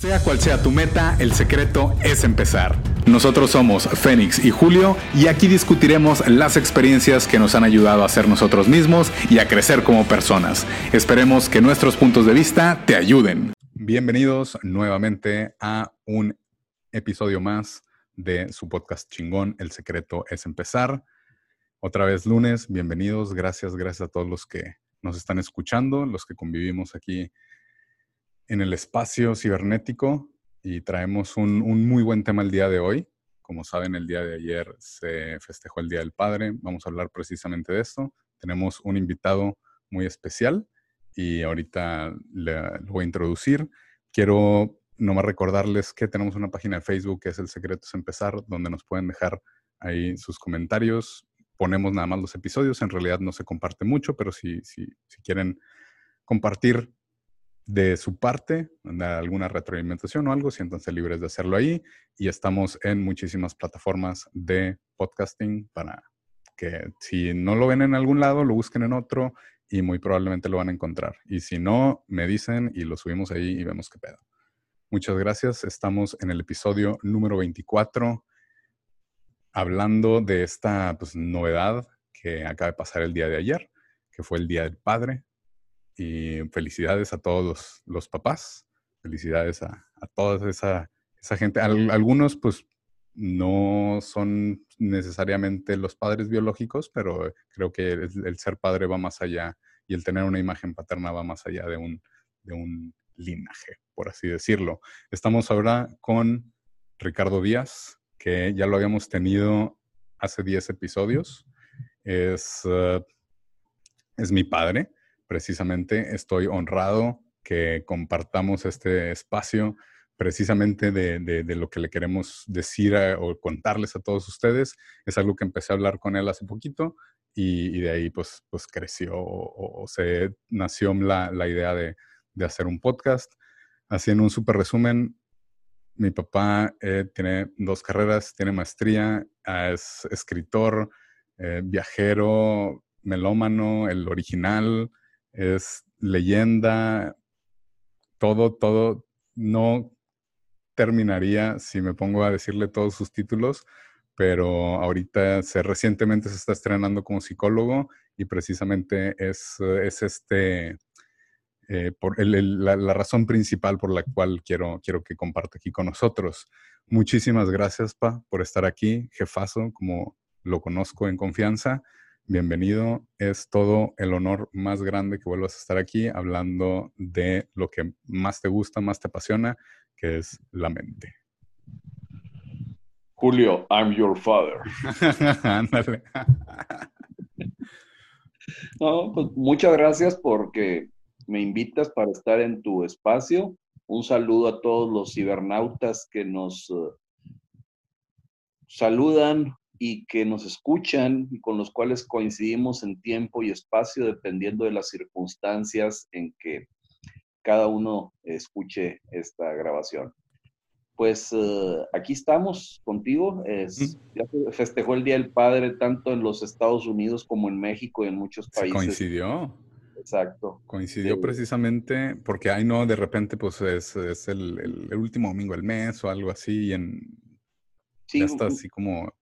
Sea cual sea tu meta, el secreto es empezar. Nosotros somos Fénix y Julio y aquí discutiremos las experiencias que nos han ayudado a ser nosotros mismos y a crecer como personas. Esperemos que nuestros puntos de vista te ayuden. Bienvenidos nuevamente a un episodio más de su podcast chingón, El secreto es empezar. Otra vez lunes, bienvenidos, gracias, gracias a todos los que nos están escuchando, los que convivimos aquí en el espacio cibernético y traemos un, muy buen tema el día de hoy. Como saben, el día de ayer se festejó el Día del Padre. Vamos a hablar precisamente de esto. Tenemos un invitado muy especial y ahorita le, lo voy a introducir. Quiero nomás recordarles que tenemos una página de Facebook que es El Secreto es Empezar, donde nos pueden dejar ahí sus comentarios. Ponemos nada más los episodios. En realidad no se comparte mucho, pero si, si, si quieren compartir de su parte, alguna retroalimentación o algo, siéntanse libres de hacerlo ahí. Y estamos en muchísimas plataformas de podcasting para que si no lo ven en algún lado, lo busquen en otro y muy probablemente lo van a encontrar. Y si no, me dicen y lo subimos ahí y vemos qué pedo. Muchas gracias. Estamos en el episodio número 24 hablando de esta pues, novedad que acaba de pasar el día de ayer, que fue el Día del Padre. Y felicidades a todos los, papás, felicidades a, toda esa, gente. algunos pues no son necesariamente los padres biológicos, pero creo que el, ser padre va más allá y el tener una imagen paterna va más allá de un, de un linaje, por así decirlo. Estamos ahora con Ricardo Díaz, que ya lo habíamos tenido hace 10 episodios. Es, eh, es mi padre precisamente estoy honrado que compartamos este espacio precisamente de, lo que le queremos decir o contarles a todos ustedes. Es algo que empecé a hablar con él hace poquito y, de ahí pues, pues creció o, se nació la, idea de, hacer un podcast. Así en un súper resumen, mi papá eh, tiene dos carreras, tiene maestría, es escritor, eh, viajero, melómano, el original, es leyenda, todo, todo, no terminaría si me pongo a decirle todos sus títulos, pero ahorita se, recientemente se está estrenando como psicólogo y precisamente es, es este, eh, por la, razón principal por la cual quiero, quiero que comparte aquí con nosotros. Muchísimas gracias, Pa, por estar aquí, jefazo, como lo conozco en confianza bienvenido. Es todo el honor más grande que vuelvas a estar aquí hablando de lo que más te gusta, más te apasiona, que es la mente. Julio, I'm your father. Ándale. no, pues muchas gracias porque me invitas para estar en tu espacio. Un saludo a todos los cibernautas que nos eh, saludan y que nos escuchan y con los cuales coincidimos en tiempo y espacio dependiendo de las circunstancias en que cada uno escuche esta grabación. Pues eh, aquí estamos contigo. Es, ya festejó el Día del Padre tanto en los Estados Unidos como en México y en muchos países. coincidió. Exacto. Coincidió precisamente porque ahí no, de repente, pues es, el, el, último domingo del mes o algo así, y en, sí, ya está así como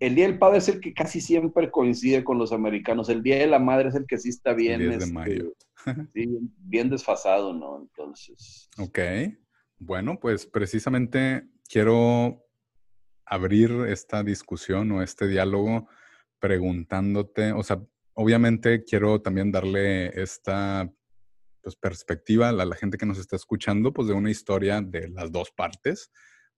el Día del Padre es el que casi siempre coincide con los americanos. El Día de la Madre es el que sí está bien. de este, mayo. bien desfasado, ¿no? Entonces. Ok. Bueno, pues precisamente quiero abrir esta discusión o este diálogo preguntándote, o sea, obviamente quiero también darle esta pues, perspectiva a la, gente que nos está escuchando, pues de una historia de las dos partes,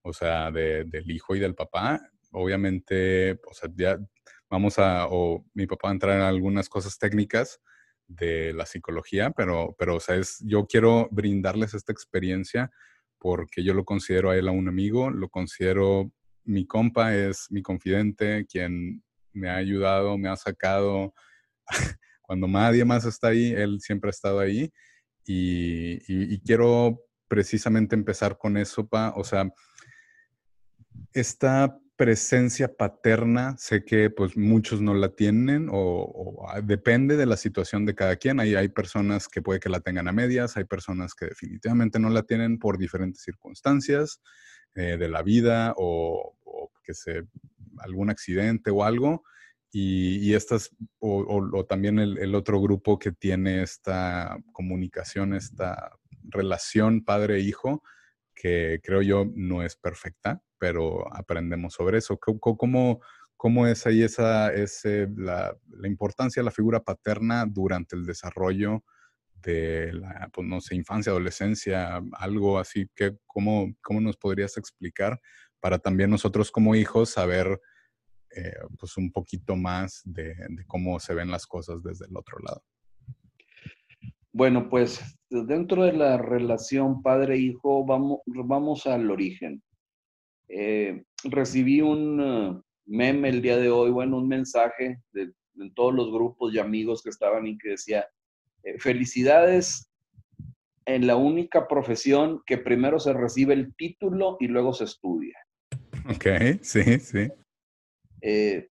o sea, del hijo y del papá, obviamente, o sea, ya vamos a, o mi papá va a entrar en algunas cosas técnicas de la psicología, pero, pero, o sea, es, yo quiero brindarles esta experiencia porque yo lo considero a él a un amigo, lo considero, mi compa es mi confidente, quien me ha ayudado, me ha sacado. Cuando nadie más está ahí, él siempre ha estado ahí. Y, y, y quiero precisamente empezar con eso, pa, o sea, esta presencia paterna, sé que pues muchos no la tienen o, ah, depende de la situación de cada quien. Hay, hay personas que puede que la tengan a medias, hay personas que definitivamente no la tienen por diferentes circunstancias eh, de la vida o, que se algún accidente o algo. Y, estas, o, también el, el, otro grupo que tiene esta comunicación, esta relación padre-hijo, que creo yo no es perfecta, pero aprendemos sobre eso. ¿Cómo, cómo es ahí esa, ese, la, la, importancia de la figura paterna durante el desarrollo de la, pues, no sé, infancia, adolescencia, algo así? que cómo, ¿Cómo nos podrías explicar para también nosotros como hijos saber eh, pues un poquito más de, de cómo se ven las cosas desde el otro lado? Bueno, pues dentro de la relación padre-hijo, vamos, vamos al origen. Eh, recibí un uh, meme el día de hoy, bueno, un mensaje de, todos los grupos y amigos que estaban y que decía, eh, felicidades en la única profesión que primero se recibe el título y luego se estudia. Ok, sí, sí. Eh,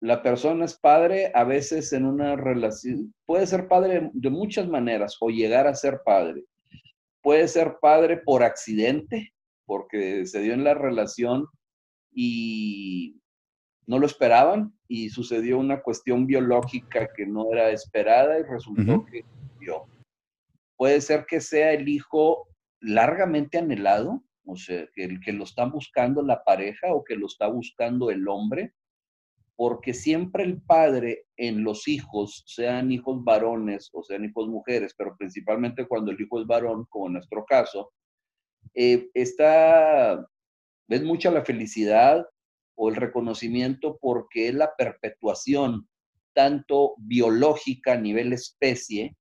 la persona es padre a veces en una relación, puede ser padre de muchas maneras o llegar a ser padre. Puede ser padre por accidente, porque se dio en la relación y no lo esperaban y sucedió una cuestión biológica que no era esperada y resultó que dio. Puede ser que sea el hijo largamente anhelado, o sea, que, el que lo está buscando la pareja o que lo está buscando el hombre, porque siempre el padre en los hijos, sean hijos varones o sean hijos mujeres, pero principalmente cuando el hijo es varón, como en nuestro caso, eh, está, ves mucha la felicidad o el reconocimiento porque es la perpetuación tanto biológica a nivel especie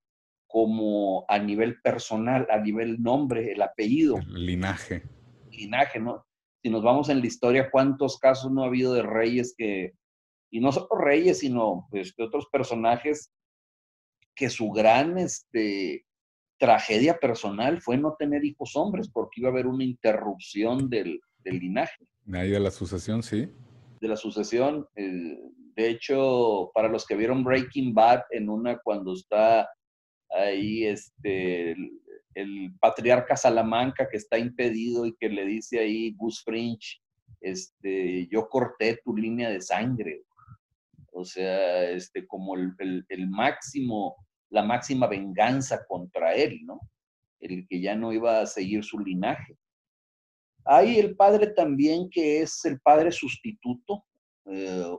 como a nivel personal, a nivel nombre, el apellido. El linaje. Linaje, ¿no? Si nos vamos en la historia, ¿cuántos casos no ha habido de reyes que, y no solo reyes, sino pues, de otros personajes que su gran este, tragedia personal fue no tener hijos hombres porque iba a haber una interrupción del, linaje. Ahí de la sucesión, sí. De la sucesión. Eh, de hecho, para los que vieron Breaking Bad, en una cuando está ahí este, el, patriarca Salamanca que está impedido y que le dice ahí Gus Fringe, este, yo corté tu línea de sangre. O sea, este, como el, el máximo la máxima venganza contra él, ¿no? El que ya no iba a seguir su linaje. Hay el padre también que es el padre sustituto, eh,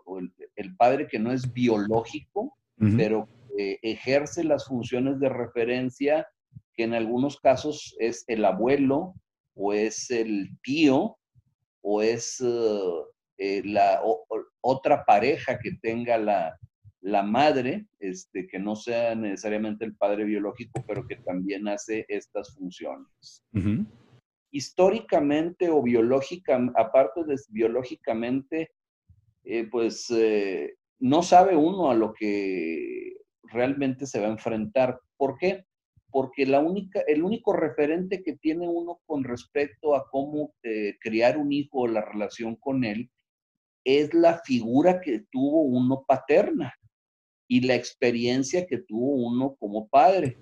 el, padre que no es biológico, pero ejerce las funciones de referencia que en algunos casos es el abuelo o es el tío o es eh, eh, la otra pareja que tenga la, la madre, este, que no sea necesariamente el padre biológico, pero que también hace estas funciones. Históricamente o biológicamente, aparte de biológicamente, eh, pues eh, no sabe uno a lo que realmente se va a enfrentar. ¿Por qué? Porque la única, el único referente que tiene uno con respecto a cómo eh, criar un hijo o la relación con él es la figura que tuvo uno paterna y la experiencia que tuvo uno como padre.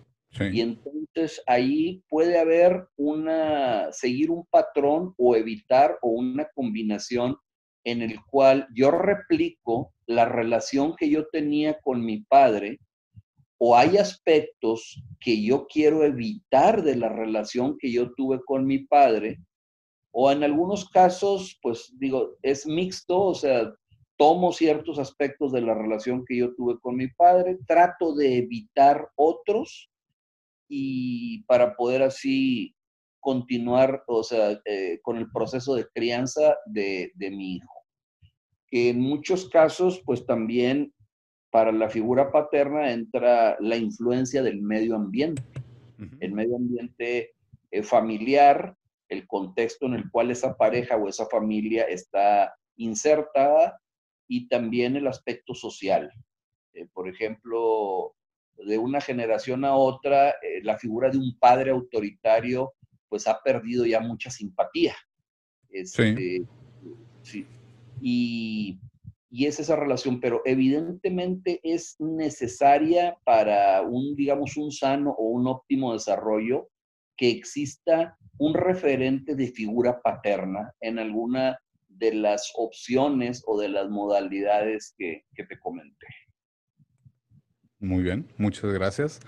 Y entonces ahí puede haber una, seguir un patrón o evitar o una combinación en el cual yo replico la relación que yo tenía con mi padre o hay aspectos que yo quiero evitar de la relación que yo tuve con mi padre o en algunos casos, pues digo, es mixto, o sea, tomo ciertos aspectos de la relación que yo tuve con mi padre, trato de evitar otros y para poder así continuar, o sea, eh, con el proceso de crianza de, mi hijo. en muchos casos, pues también para la figura paterna entra la influencia del medio ambiente. El medio ambiente eh, familiar, el contexto en el cual esa pareja o esa familia está insertada y también el aspecto social. Eh, por ejemplo, de una generación a otra, eh, la figura de un padre autoritario pues ha perdido ya mucha simpatía. Este, Sí. Y, y es esa relación, pero evidentemente es necesaria para un, digamos, un sano o un óptimo desarrollo que exista un referente de figura paterna en alguna de las opciones o de las modalidades que, te comenté. Muy bien, muchas gracias.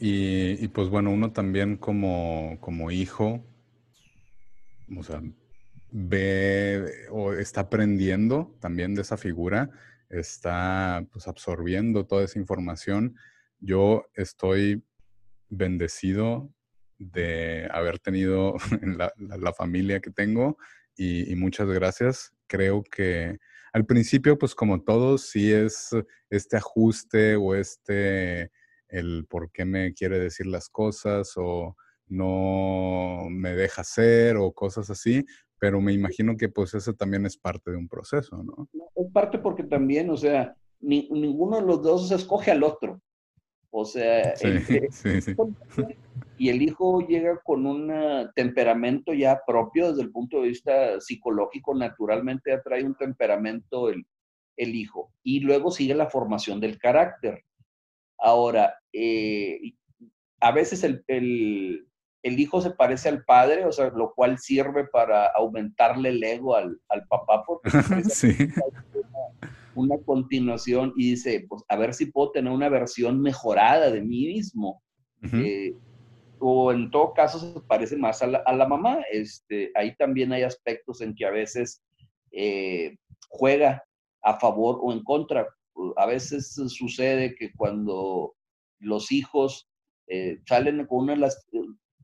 Y, y, pues bueno, uno también como, como hijo, o sea, ve o está aprendiendo también de esa figura, está pues absorbiendo toda esa información. Yo estoy bendecido de haber tenido la, la, familia que tengo y, muchas gracias. Creo que al principio, pues como todos, sí es este ajuste o este, el por qué me quiere decir las cosas o no me deja hacer o cosas así, pero me imagino que pues eso también es parte de un proceso, ¿no? Es parte porque también, o sea, ninguno de los dos escoge al otro. O sea, y el hijo llega con un temperamento ya propio desde el punto de vista psicológico, naturalmente atrae un temperamento el, el hijo. Y luego sigue la formación del carácter. Ahora, eh, a veces el, el hijo se parece al padre, o sea, lo cual sirve para aumentarle el ego al, papá, porque sí. una, continuación y dice, pues a ver si puedo tener una versión mejorada de mí mismo. Eh, o en todo caso se parece más a la, mamá. Este, ahí también hay aspectos en que a veces eh, juega a favor o en contra. A veces sucede que cuando los hijos eh, salen con una de las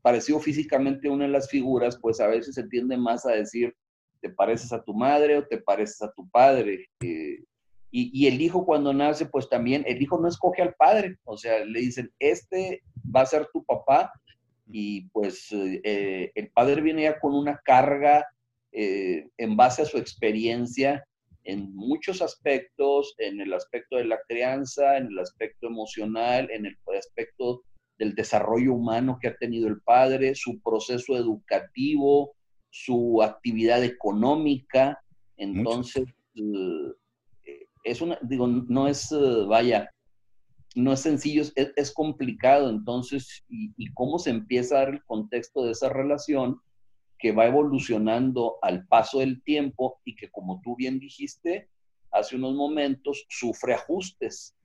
parecido físicamente una de las figuras, pues a veces se tiende más a decir, te pareces a tu madre o te pareces a tu padre. Eh, y, el hijo cuando nace, pues también, el hijo no escoge al padre, o sea, le dicen, este va a ser tu papá, y pues eh, el padre viene ya con una carga eh, en base a su experiencia en muchos aspectos, en el aspecto de la crianza, en el aspecto emocional, en el aspecto del desarrollo humano que ha tenido el padre, su proceso educativo, su actividad económica. Entonces, eh, es una, digo, no es, eh, vaya, no es sencillo, es, complicado. Entonces, y, cómo se empieza a dar el contexto de esa relación que va evolucionando al paso del tiempo y que, como tú bien dijiste hace unos momentos, sufre ajustes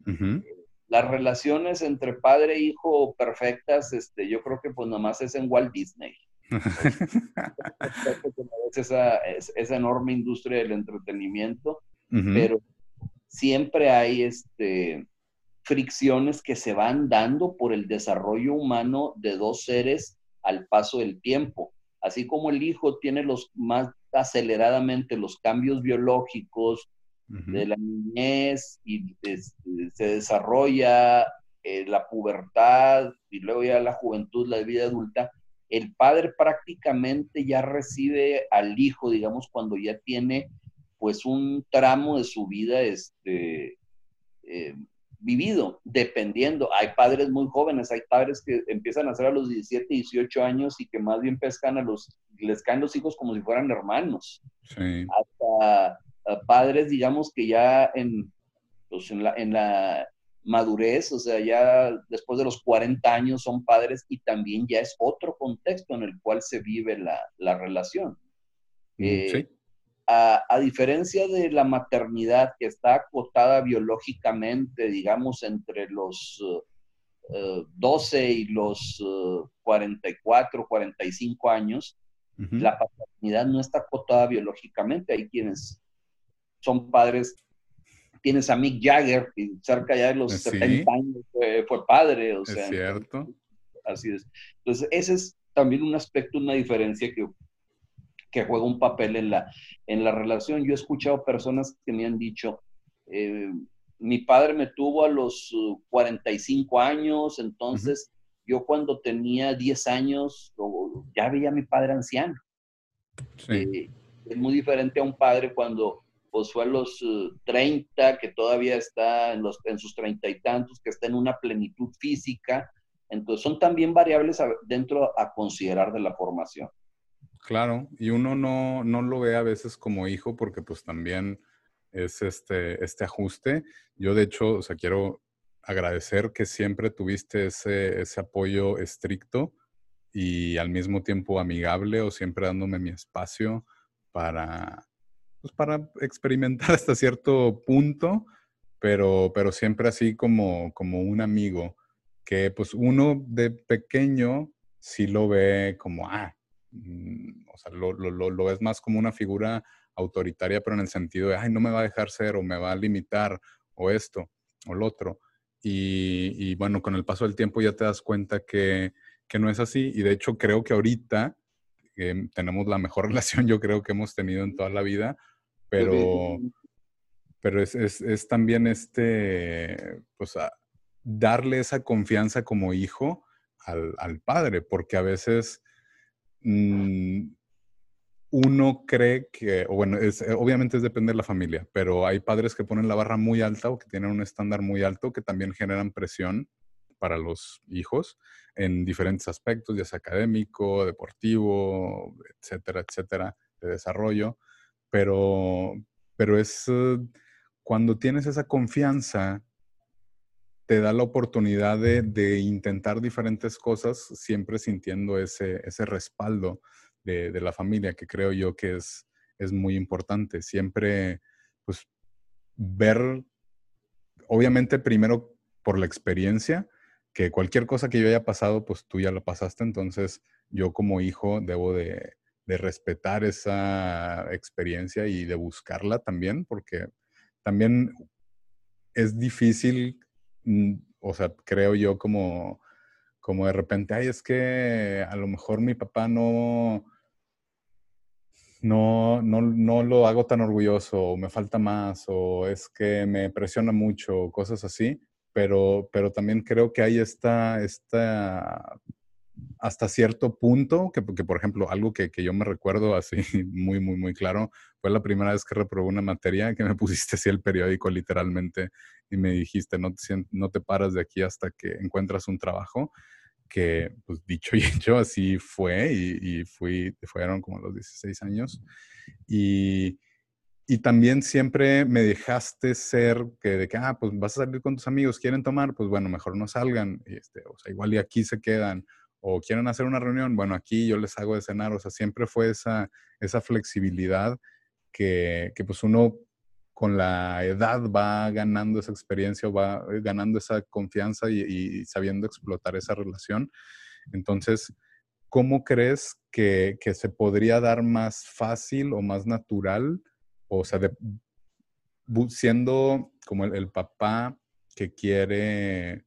las relaciones entre padre e hijo perfectas, este, yo creo que pues nomás es en Walt Disney. esa, esa enorme industria del entretenimiento, pero siempre hay este, fricciones que se van dando por el desarrollo humano de dos seres al paso del tiempo. Así como el hijo tiene los más aceleradamente los cambios biológicos, de la niñez y se desarrolla eh, la pubertad y luego ya la juventud, la vida adulta, el padre prácticamente ya recibe al hijo, digamos, cuando ya tiene pues un tramo de su vida este, eh, vivido, dependiendo. Hay padres muy jóvenes, hay padres que empiezan a hacer a los 17, 18 años y que más bien pescan a los, les caen los hijos como si fueran hermanos. Sí. Hasta padres, digamos que ya pues, en, la, en la madurez, o sea, ya después de los 40 años son padres y también ya es otro contexto en el cual se vive la, relación. Mm, eh, a, diferencia de la maternidad que está acotada biológicamente, digamos, entre los 12 eh, y los 44, 45 años, la paternidad no está acotada biológicamente. Hay quienes son padres. Tienes a Mick Jagger, cerca ya de los 70 años fue, padre. O sea, es cierto. Así es. Entonces, ese es también un aspecto, una diferencia que, que juega un papel en la, en la relación. Yo he escuchado personas que me han dicho, eh, mi padre me tuvo a los 45 años, entonces yo cuando tenía 10 años ya veía a mi padre anciano. Sí. Eh, es muy diferente a un padre cuando pues fue a los 30, eh, que todavía está en, los, en sus treinta y tantos, que está en una plenitud física. Entonces son también variables dentro a considerar de la formación. Claro, y uno no, no lo ve a veces como hijo porque pues también es este, este ajuste. Yo de hecho, o sea, quiero agradecer que siempre tuviste ese, ese apoyo estricto y al mismo tiempo amigable o siempre dándome mi espacio para, pues para experimentar hasta cierto punto, pero, pero siempre así como, como un amigo, que pues uno de pequeño sí lo ve como, ah, o sea, lo, lo, lo, ves más como una figura autoritaria, pero en el sentido de, ay, no me va a dejar ser o me va a limitar o esto o lo otro. Y, y bueno, con el paso del tiempo ya te das cuenta que, que no es así. Y de hecho creo que ahorita eh, tenemos la mejor relación, yo creo que hemos tenido en toda la vida, pero, pero es, es, es también este, pues, darle esa confianza como hijo al, al padre, porque a veces uno cree que, o bueno, eh, obviamente es depende de la familia, pero hay padres que ponen la barra muy alta o que tienen un estándar muy alto que también generan presión para los hijos en diferentes aspectos, ya sea académico, deportivo, etcétera, etcétera, de desarrollo. Pero, pero es eh, cuando tienes esa confianza, te da la oportunidad de, de intentar diferentes cosas, siempre sintiendo ese, ese respaldo de, de, la familia, que creo yo que es, es muy importante. Siempre, pues, ver, obviamente primero por la experiencia, que cualquier cosa que yo haya pasado, pues tú ya la pasaste, entonces yo como hijo debo de, de respetar esa experiencia y de buscarla también, porque también es difícil, o sea, creo yo como, como de repente, ay, es que a lo mejor mi papá no, no, no, no lo hago tan orgulloso, o me falta más, o es que me presiona mucho, cosas así pero, pero también creo que hay esta, esta hasta cierto punto, que, que por ejemplo, algo que, que, yo me recuerdo así muy, muy, muy claro, fue la primera vez que reprobé una materia que me pusiste así el periódico literalmente y me dijiste, no te, no te paras de aquí hasta que encuentras un trabajo, que pues dicho y hecho así fue y, y fui, fueron como los 16 años. Y, y también siempre me dejaste ser que de que, ah, pues vas a salir con tus amigos, quieren tomar, pues bueno, mejor no salgan, este, o sea, igual y aquí se quedan, o quieren hacer una reunión, bueno, aquí yo les hago de cenar, o sea, siempre fue esa, esa flexibilidad que, que pues uno con la edad va ganando esa experiencia va ganando esa confianza y, sabiendo explotar esa relación. Entonces, ¿cómo crees que, que se podría dar más fácil o más natural? o sea, siendo como el, papá que quiere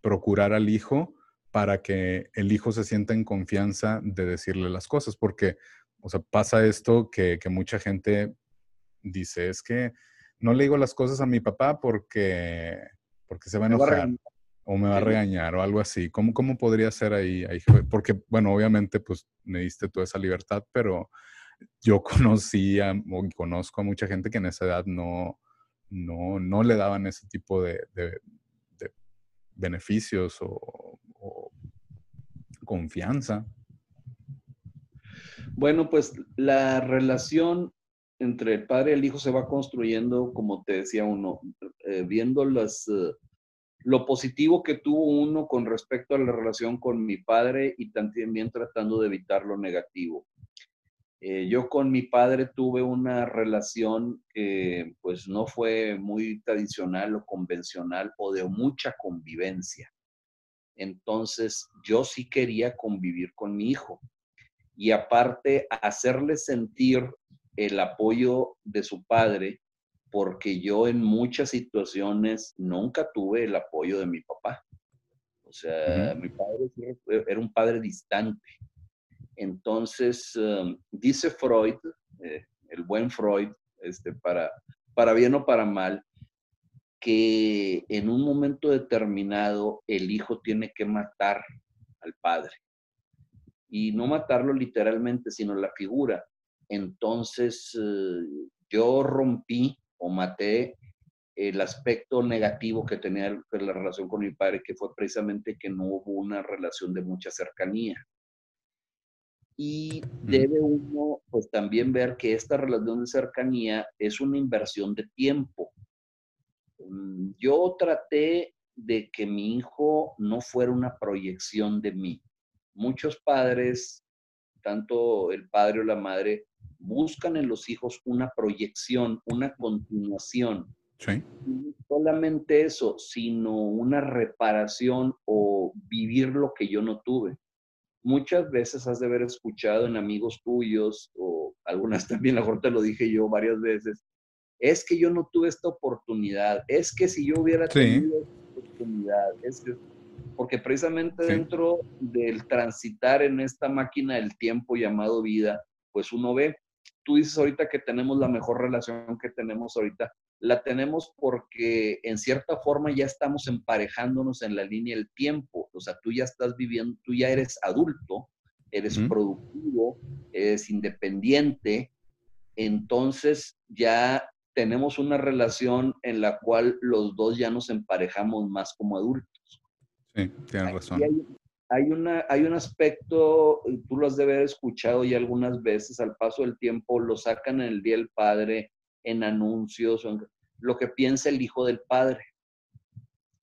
procurar al hijo para que el hijo se sienta en confianza de decirle las cosas, porque, o sea, pasa esto que, mucha gente dice, es que no le digo las cosas a mi papá porque, porque se va a enojar o me va a regañar o algo así. ¿Cómo, cómo podría ser ahí, ahí? Porque, bueno, obviamente, pues me diste toda esa libertad, pero yo conocía o conozco a mucha gente que en esa edad no, no, no le daban ese tipo de, de, de beneficios o, o, confianza. Bueno, pues la relación entre el padre y el hijo se va construyendo, como te decía uno, eh, viendo las, uh, lo positivo que tuvo uno con respecto a la relación con mi padre y también tratando de evitar lo negativo. Eh, yo con mi padre tuve una relación que pues no fue muy tradicional o convencional o de mucha convivencia. Entonces yo sí quería convivir con mi hijo y aparte hacerle sentir el apoyo de su padre porque yo en muchas situaciones nunca tuve el apoyo de mi papá. O sea, uh -huh. mi padre era un padre distante entonces, um, dice Freud, eh, el buen Freud, este, para, para bien o para mal, que en un momento determinado el hijo tiene que matar al padre. Y no matarlo literalmente, sino la figura. Entonces, eh, yo rompí o maté el aspecto negativo que tenía la relación con mi padre, que fue precisamente que no hubo una relación de mucha cercanía. y debe uno pues también ver que esta relación de cercanía es una inversión de tiempo. Mm, yo traté de que mi hijo no fuera una proyección de mí. Muchos padres, tanto el padre o la madre, buscan en los hijos una proyección, una continuación. Sí. No solamente eso, sino una reparación o vivir lo que yo no tuve. Muchas veces has de haber escuchado en amigos tuyos, o algunas también, a lo mejor te lo dije yo varias veces, es que yo no tuve esta oportunidad, es que si yo hubiera tenido esta oportunidad, es que, porque precisamente dentro del transitar en esta máquina del tiempo llamado vida, pues uno ve, tú dices ahorita que tenemos la mejor relación que tenemos ahorita, la tenemos porque en cierta forma ya estamos emparejándonos en la línea del tiempo, o sea, tú ya estás viviendo, tú ya eres adulto, eres productivo, eres independiente, entonces ya tenemos una relación en la cual los dos ya nos emparejamos más como adultos. Sí, tienes razón. Hay, una, hay un aspecto, tú lo has de haber escuchado ya algunas veces, al paso del tiempo lo sacan en el Día del Padre, en anuncios, en, lo que piensa el hijo del padre.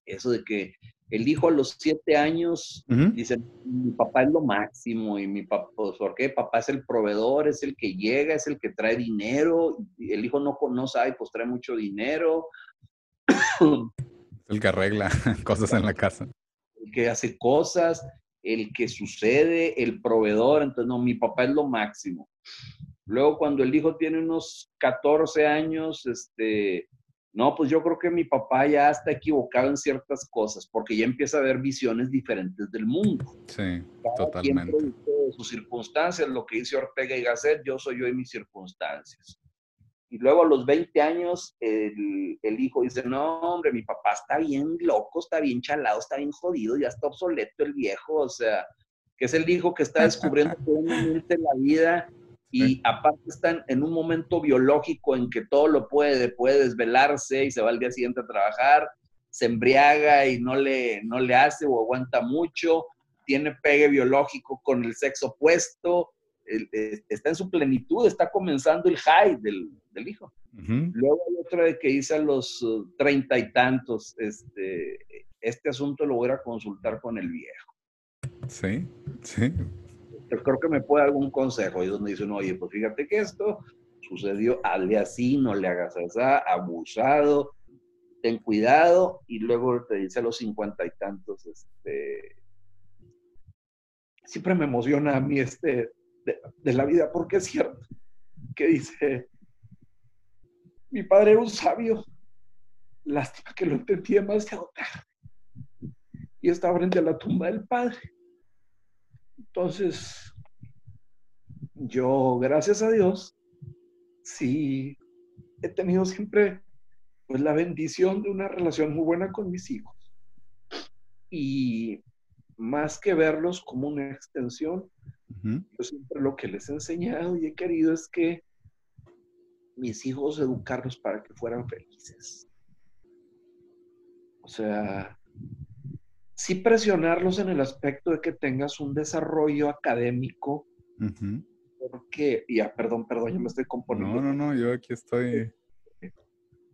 Eso de que el hijo a los siete años dice, mi papá es lo máximo y mi papá, pues, ¿por qué? Papá es el proveedor, es el que llega, es el que trae dinero. Y el hijo no, no sabe, pues trae mucho dinero. El que arregla cosas en la casa. El que hace cosas, el que sucede, el proveedor. Entonces, no, mi papá es lo máximo. Luego, cuando el hijo tiene unos 14 años, este, no, pues yo creo que mi papá ya está equivocado en ciertas cosas, porque ya empieza a ver visiones diferentes del mundo. Sí, totalmente. Quien sus circunstancias, lo que dice Ortega y Gasset, yo soy yo y mis circunstancias. Y luego a los 20 años, el, hijo dice, no, hombre, mi papá está bien loco, está bien chalado, está bien jodido, ya está obsoleto el viejo, o sea, que es el hijo que está descubriendo totalmente la vida y aparte están en un momento biológico en que todo lo puede, puede desvelarse y se va al día siguiente a trabajar, se embriaga y no le, no le hace o aguanta mucho, tiene pegue biológico con el sexo opuesto, eh, está en su plenitud, está comenzando el high del, hijo. Luego hay otra de que dice a los uh, treinta y tantos, este, este asunto lo voy a consultar con el viejo. Sí, sí creo que me puede dar algún consejo. Y donde dicen, oye, pues fíjate que esto sucedió, hazle así, no le hagas así, abusado, ten cuidado. Y luego te dice a los cincuenta y tantos, este, siempre me emociona a mí este de, la vida, porque es cierto, que dice, mi padre era un sabio, lástima que lo entendía demasiado tarde. Y estaba frente a la tumba del padre. Entonces, yo, gracias a Dios, sí he tenido siempre pues la bendición de una relación muy buena con mis hijos. Y más que verlos como una extensión, yo siempre lo que les he enseñado y he querido es que mis hijos educarlos para que fueran felices. O sea, sí presionarlos en el aspecto de que tengas un desarrollo académico. Porque, ya, perdón, perdón, yo me estoy componiendo. No, no, no, yo aquí estoy.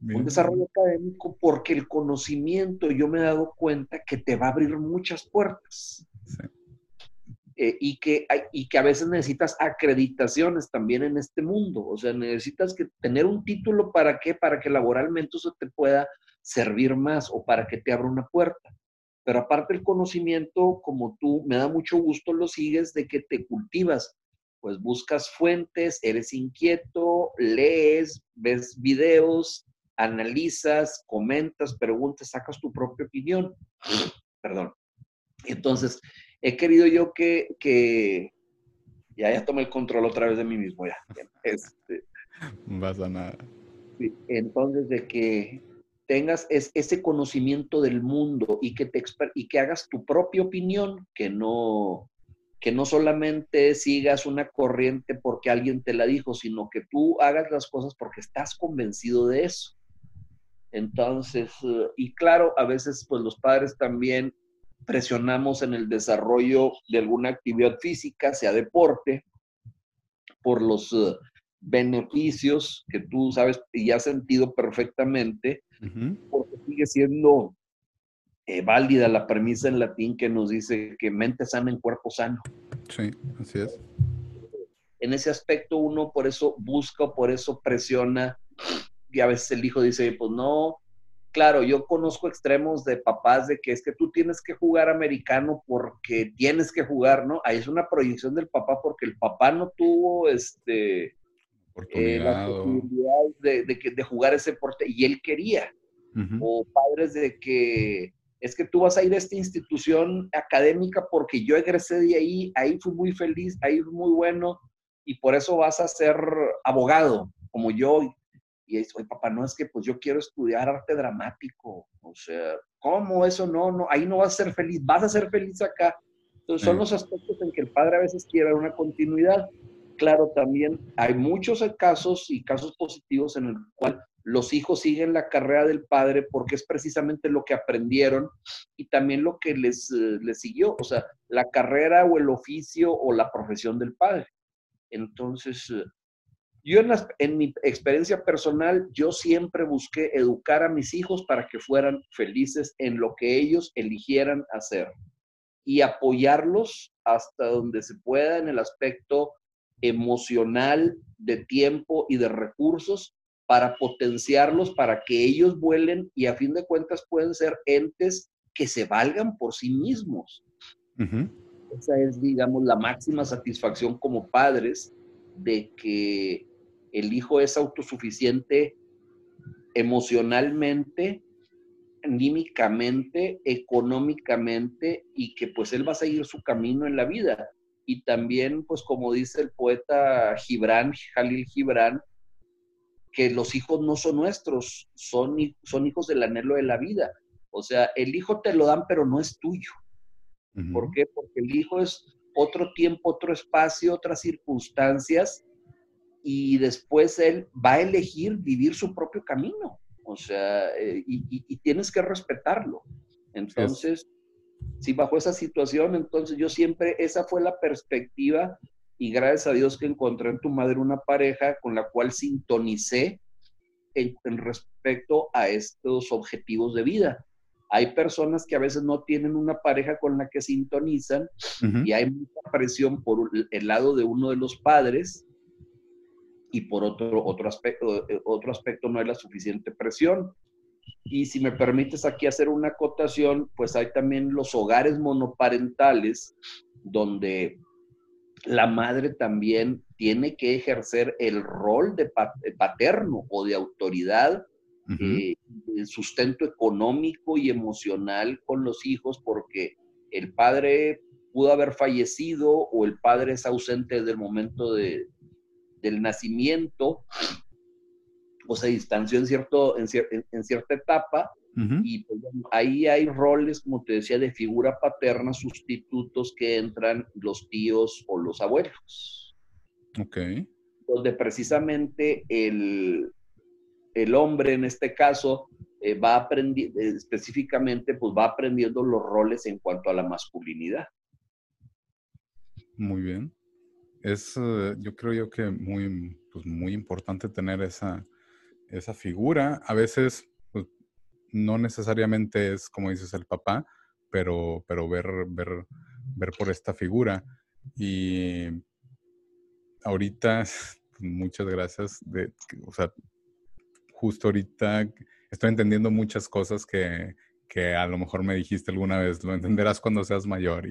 Un desarrollo académico porque el conocimiento, yo me he dado cuenta que te va a abrir muchas puertas. Eh, y, que, y que a veces necesitas acreditaciones también en este mundo. O sea, necesitas que tener un título para qué? Para que laboralmente eso te pueda servir más o para que te abra una puerta. Pero aparte el conocimiento, como tú, me da mucho gusto, lo sigues de que te cultivas. Pues buscas fuentes, eres inquieto, lees, ves videos, analizas, comentas, preguntas, sacas tu propia opinión. Perdón. Entonces, he querido yo que, que ya, ya tomé el control otra vez de mí mismo, ya. Este, no pasa nada. Entonces, de que tengas ese conocimiento del mundo y que, te, y que hagas tu propia opinión, que no, que no solamente sigas una corriente porque alguien te la dijo, sino que tú hagas las cosas porque estás convencido de eso. Entonces, eh, y claro, a veces pues los padres también presionamos en el desarrollo de alguna actividad física, sea deporte, por los eh, beneficios que tú sabes y has sentido perfectamente, porque sigue siendo eh, válida la premisa en latín que nos dice que mente sana en cuerpo sano. Sí, así es. En ese aspecto uno por eso busca, por eso presiona, y a veces el hijo dice, pues no, claro, yo conozco extremos de papás de que es que tú tienes que jugar americano porque tienes que jugar, ¿no? Ahí es una proyección del papá porque el papá no tuvo este eh, la posibilidad de, de, jugar ese deporte y él quería. O padres de que es que tú vas a ir a esta institución académica porque yo egresé de ahí, ahí fui muy feliz, ahí fui muy bueno y por eso vas a ser abogado como yo y dice, oye, papá, no es que pues yo quiero estudiar arte dramático. O sea, ¿cómo eso no? no Ahí no vas a ser feliz, vas a ser feliz acá. Entonces son los aspectos en que el padre a veces quiere una continuidad. Claro, también hay muchos casos y casos positivos en el cual los hijos siguen la carrera del padre porque es precisamente lo que aprendieron y también lo que les, eh, les siguió, o sea, la carrera o el oficio o la profesión del padre. Entonces, eh, yo en, mi experiencia personal, yo siempre busqué educar a mis hijos para que fueran felices en lo que ellos eligieran hacer y apoyarlos hasta donde se pueda en el aspecto emocional, de tiempo y de recursos para potenciarlos, para que ellos vuelen y a fin de cuentas pueden ser entes que se valgan por sí mismos. Esa es, digamos, la máxima satisfacción como padres de que el hijo es autosuficiente emocionalmente, anímicamente, económicamente y que pues él va a seguir su camino en la vida. Y también, pues como dice el poeta Gibran, Jalil Gibran, que los hijos no son nuestros, son, son hijos del anhelo de la vida. O sea, el hijo te lo dan, pero no es tuyo. ¿Por qué? Porque el hijo es otro tiempo, otro espacio, otras circunstancias y después él va a elegir vivir su propio camino. O sea, eh, y, tienes que respetarlo. Entonces, si bajo esa situación, entonces yo siempre, esa fue la perspectiva y gracias a Dios que encontré en tu madre una pareja con la cual sintonicé en, respecto a estos objetivos de vida. Hay personas que a veces no tienen una pareja con la que sintonizan y hay mucha presión por el lado de uno de los padres y por otro, otro, aspecto, eh, otro aspecto no hay la suficiente presión. Y si me permites aquí hacer una acotación, pues hay también los hogares monoparentales donde la madre también tiene que ejercer el rol de paterno o de autoridad, eh, el sustento económico y emocional con los hijos, porque el padre pudo haber fallecido o el padre es ausente desde el momento de, del nacimiento o se distanció en, cierto, en, cierta etapa. Y pues, ahí hay roles, como te decía, de figura paterna, sustitutos que entran los tíos o los abuelos. Ok. Donde precisamente el, el hombre en este caso eh, va aprendiendo, específicamente, pues va aprendiendo los roles en cuanto a la masculinidad. Muy bien es, eh, yo creo yo que muy, pues muy importante tener esa, esa figura. A veces pues, no necesariamente es, como dices, el papá, pero, pero ver, ver, ver por esta figura. Y ahorita, muchas gracias. De, o sea, justo ahorita estoy entendiendo muchas cosas que, que a lo mejor me dijiste alguna vez, lo entenderás cuando seas mayor.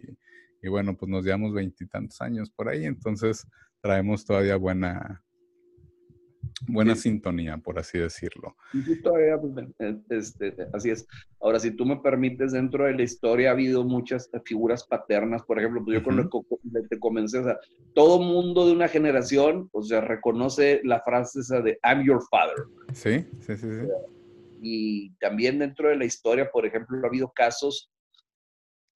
Y bueno, pues nos llevamos veintitantos años por ahí, entonces traemos todavía buena, buena sintonía, por así decirlo. Todavía, pues, eh, este, así es. Ahora, si tú me permites, dentro de la historia ha habido muchas figuras paternas, por ejemplo, pues yo con lo que te comencé, o sea, todo mundo de una generación, o sea, reconoce la frase esa de I'm your father. Sí, sí, sí, sí. Y también dentro de la historia, por ejemplo, ha habido casos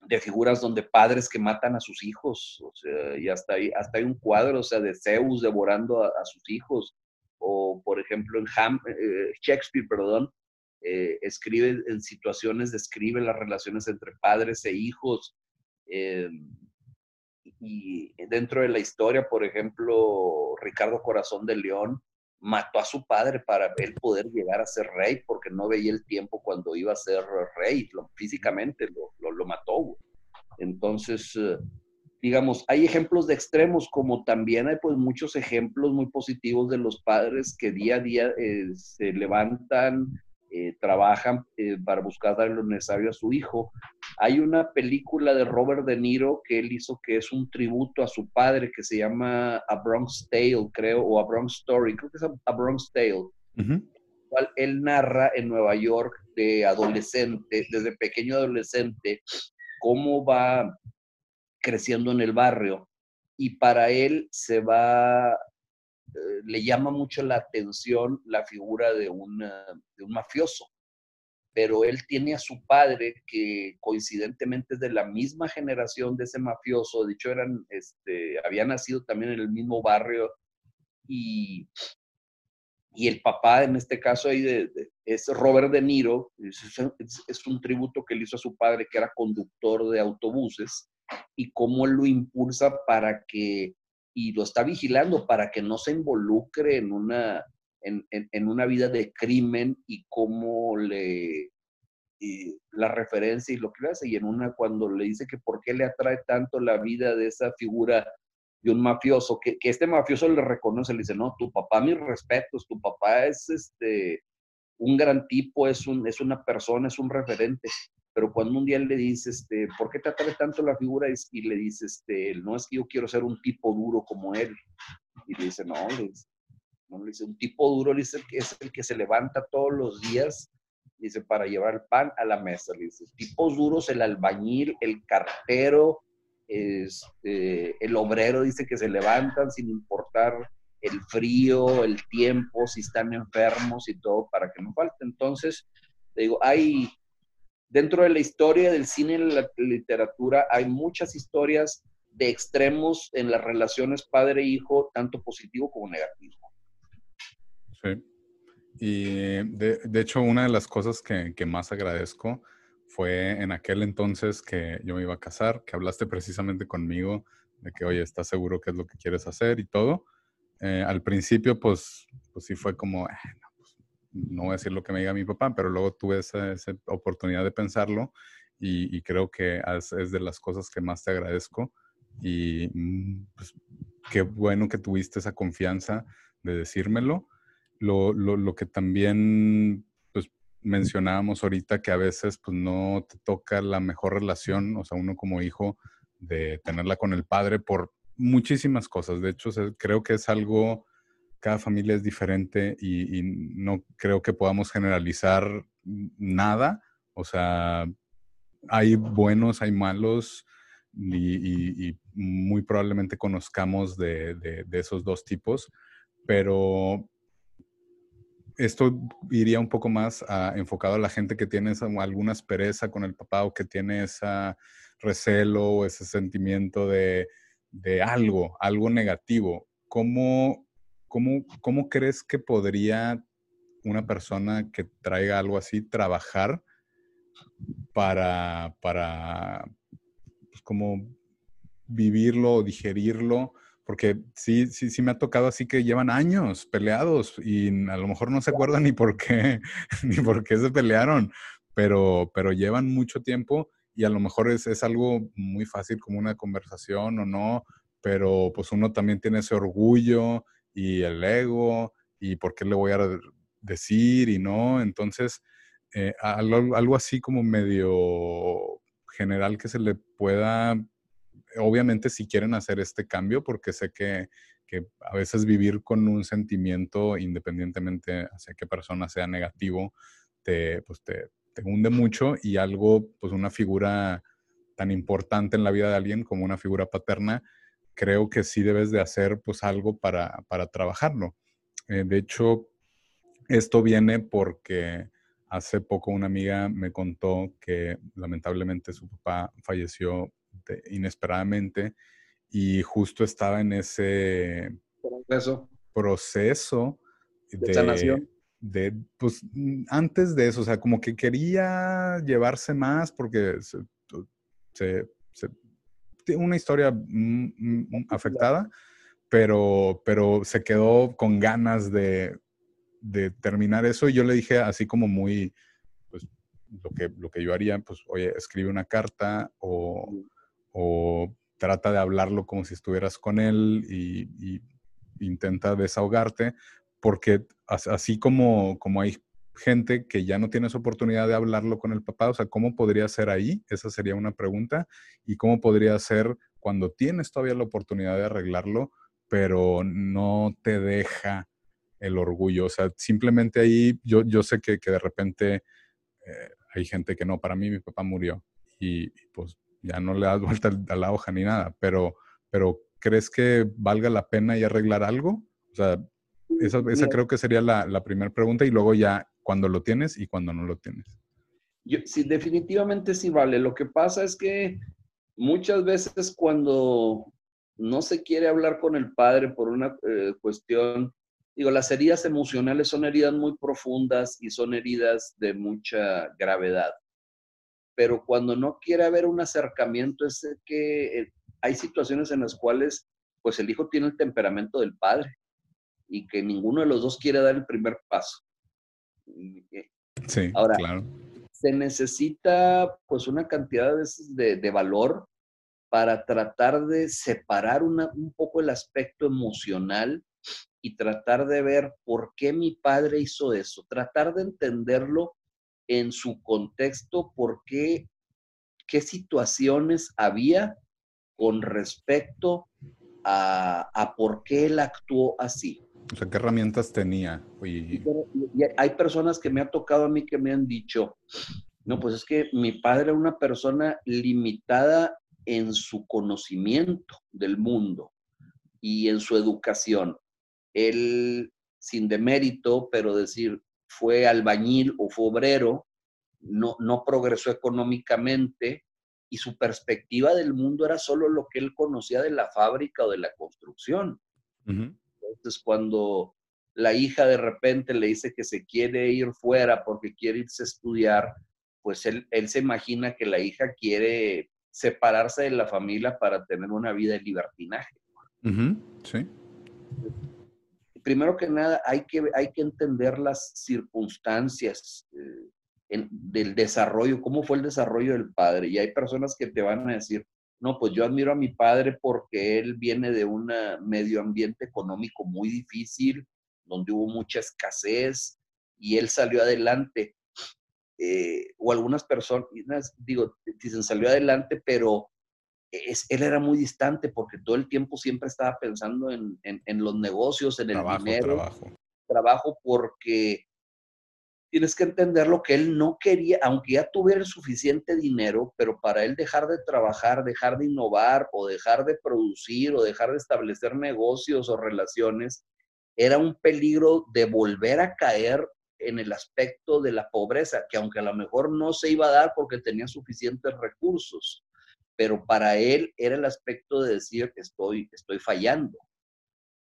de figuras donde padres que matan a sus hijos, o sea, y hasta hay, hasta hay un cuadro, o sea, de Zeus devorando a, sus hijos, o por ejemplo en Ham, eh, Shakespeare, perdón, eh, escribe en situaciones, describe las relaciones entre padres e hijos. Eh, y dentro de la historia, por ejemplo, Ricardo Corazón de León mató a su padre para él poder llegar a ser rey, porque no veía el tiempo cuando iba a ser rey, físicamente lo, lo, mató. Entonces, eh, digamos, hay ejemplos de extremos, como también hay pues muchos ejemplos muy positivos de los padres que día a día se levantan, eh, trabajan eh, para buscar darle lo necesario a su hijo. Hay una película de Robert De Niro que él hizo que es un tributo a su padre que se llama A Bronx Tale, creo, o A Bronx Story, creo que es A, Bronx Tale. cual él narra en Nueva York de adolescente, desde pequeño adolescente, cómo va creciendo en el barrio y para él se va eh, le llama mucho la atención la figura de, un mafioso, pero él tiene a su padre que coincidentemente es de la misma generación de ese mafioso, de hecho eran, este, había nacido también en el mismo barrio y, y el papá en este caso ahí es Robert De Niro, es, es, un tributo que le hizo a su padre que era conductor de autobuses y cómo lo impulsa para que y lo está vigilando para que no se involucre en una, en, una vida de crimen y cómo le la referencia y lo que le hace. Y en una cuando le dice que por qué le atrae tanto la vida de esa figura de un mafioso, que, que este mafioso le reconoce, le dice, no, tu papá, mis respetos, tu papá es este un gran tipo, es, un, es una persona, es un referente pero cuando un día le dice, este, ¿por qué te atrae tanto la figura? Y le dice, este, no es que yo quiero ser un tipo duro como él. Y le dice, no, le dice, un tipo duro le dice, es el que se levanta todos los días, dice, para llevar el pan a la mesa. Dice, tipos duros, el albañil, el cartero, este, el obrero, dice que se levantan sin importar el frío, el tiempo, si están enfermos y todo, para que no falte. Entonces, te digo, hay Dentro de la historia del cine y la literatura hay muchas historias de extremos en las relaciones padre-hijo, tanto positivo como negativo. Sí. Y de, hecho, una de las cosas que, más agradezco fue en aquel entonces que yo me iba a casar, que hablaste precisamente conmigo de que, oye, ¿estás seguro qué es lo que quieres hacer y todo? Eh, al principio, pues, pues sí fue como, no voy a decir lo que me diga mi papá, pero luego tuve esa, oportunidad de pensarlo y, creo que es, de las cosas que más te agradezco y mm, pues, qué bueno que tuviste esa confianza de decírmelo. Lo, lo, que también pues, mencionábamos ahorita, que a veces pues, no te toca la mejor relación, o sea, uno como hijo, de tenerla con el padre por muchísimas cosas. De hecho, creo que es algo cada familia es diferente y, no creo que podamos generalizar nada. O sea, hay buenos, hay malos y, muy probablemente conozcamos de, esos dos tipos, pero esto iría un poco más enfocado a la gente que tiene alguna aspereza con el papá o que tiene ese recelo o ese sentimiento de, de algo, algo negativo. ¿Cómo ¿cómo, crees que podría una persona que traiga algo así trabajar para, para pues, como vivirlo o digerirlo? Porque sí, sí, sí me ha tocado así que llevan años peleados y a lo mejor no se acuerdan ni por qué, ni por qué se pelearon, pero, pero llevan mucho tiempo y a lo mejor es, es algo muy fácil como una conversación o no, pero pues uno también tiene ese orgullo y el ego y por qué le voy a decir y no. Entonces, eh, algo, así como medio general que se le pueda, obviamente si quieren hacer este cambio, porque sé que, a veces vivir con un sentimiento, independientemente hacia qué persona sea negativo, te, pues te, hunde mucho y algo, pues una figura tan importante en la vida de alguien como una figura paterna, creo que sí debes de hacer pues algo para, trabajarlo. Eh, de hecho, esto viene porque hace poco una amiga me contó que lamentablemente su papá falleció inesperadamente y justo estaba en ese proceso, proceso de, sanación. de, pues antes de eso, o sea, como que quería llevarse más porque se, tiene una historia afectada, pero, pero se quedó con ganas de, de terminar eso y yo le dije así como muy, pues lo que, lo que yo haría, pues oye, escribe una carta o, o trata de hablarlo como si estuvieras con él y, intenta desahogarte, porque así como, como hay gente que ya no tiene esa oportunidad de hablarlo con el papá, o sea, ¿cómo podría ser ahí? Esa sería una pregunta. ¿Y cómo podría ser cuando tienes todavía la oportunidad de arreglarlo, pero no te deja el orgullo? O sea, simplemente ahí yo, yo sé que, que de repente eh, hay gente que no, para mí mi papá murió y, pues ya no le das vuelta a la hoja ni nada, pero, pero ¿crees que valga la pena y arreglar algo? O sea, esa, esa creo que sería la, la primera pregunta y luego ya cuando lo tienes y cuando no lo tienes. Yo, sí, definitivamente sí vale. Lo que pasa es que muchas veces cuando no se quiere hablar con el padre por una eh, cuestión, digo, las heridas emocionales son heridas muy profundas y son heridas de mucha gravedad pero cuando no quiere haber un acercamiento es que eh, hay situaciones en las cuales pues el hijo tiene el temperamento del padre y que ninguno de los dos quiere dar el primer paso. Eh, sí, Ahora, claro. Se necesita pues una cantidad de, de valor para tratar de separar un poco el aspecto emocional y tratar de ver por qué mi padre hizo eso, tratar de entenderlo en su contexto por qué, qué situaciones había con respecto a, por qué él actuó así. O sea, ¿qué herramientas tenía? Y... hay personas que me ha tocado a mí que me han dicho, no, pues es que mi padre era una persona limitada en su conocimiento del mundo y en su educación. Él, sin demérito, pero decir, fue albañil o fue obrero, no, no progresó económicamente y su perspectiva del mundo era solo lo que él conocía de la fábrica o de la construcción. Entonces, cuando la hija de repente le dice que se quiere ir fuera porque quiere irse a estudiar, pues él, se imagina que la hija quiere separarse de la familia para tener una vida de libertinaje. Sí primero que nada hay que, hay que entender las circunstancias eh, del desarrollo, cómo fue el desarrollo del padre. Y hay personas que te van a decir, no, pues yo admiro a mi padre porque él viene de un medio ambiente económico muy difícil, donde hubo mucha escasez y él salió adelante. Eh, o algunas personas, digo, dicen salió adelante, pero él era muy distante porque todo el tiempo siempre estaba pensando en, los negocios, en el dinero. Trabajo. Trabajo porque tienes que entender lo que él no quería, aunque ya tuviera suficiente dinero, pero para él dejar de trabajar, dejar de innovar o dejar de producir o dejar de establecer negocios o relaciones, era un peligro de volver a caer en el aspecto de la pobreza, que aunque a lo mejor no se iba a dar porque tenía suficientes recursos, pero para él era el aspecto de decir que estoy, estoy fallando.